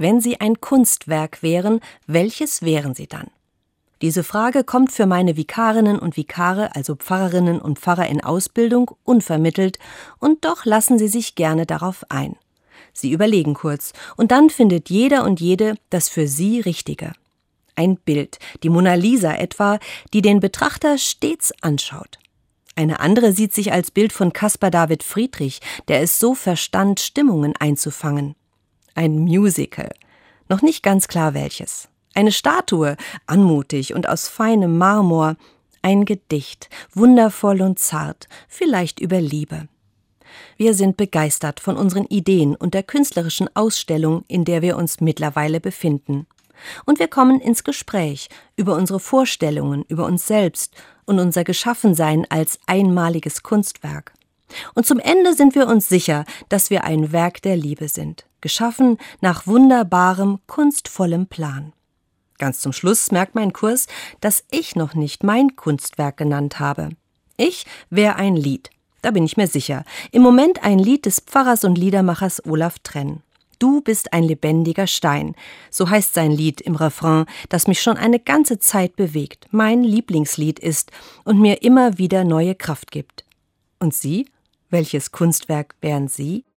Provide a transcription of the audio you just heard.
Wenn Sie ein Kunstwerk wären, welches wären Sie dann? Diese Frage kommt für meine Vikarinnen und Vikare, also Pfarrerinnen und Pfarrer in Ausbildung, unvermittelt, und doch lassen sie sich gerne darauf ein. Sie überlegen kurz, und dann findet jeder und jede das für sie Richtige. Ein Bild, die Mona Lisa etwa, die den Betrachter stets anschaut. Eine andere sieht sich als Bild von Caspar David Friedrich, der es so verstand, Stimmungen einzufangen. Ein Musical. Noch nicht ganz klar welches. Eine Statue, anmutig und aus feinem Marmor. Ein Gedicht, wundervoll und zart, vielleicht über Liebe. Wir sind begeistert von unseren Ideen und der künstlerischen Ausstellung, in der wir uns mittlerweile befinden. Und wir kommen ins Gespräch über unsere Vorstellungen, über uns selbst und unser Geschaffensein als einmaliges Kunstwerk. Und zum Ende sind wir uns sicher, dass wir ein Werk der Liebe sind, geschaffen nach wunderbarem, kunstvollem Plan. Ganz zum Schluss merkt mein Kurs, dass ich noch nicht mein Kunstwerk genannt habe. Ich wäre ein Lied, da bin ich mir sicher. Im Moment ein Lied des Pfarrers und Liedermachers Olaf Trenn. Du bist ein lebendiger Stein. So heißt sein Lied im Refrain, das mich schon eine ganze Zeit bewegt, mein Lieblingslied ist und mir immer wieder neue Kraft gibt. Und Sie? Welches Kunstwerk wären Sie?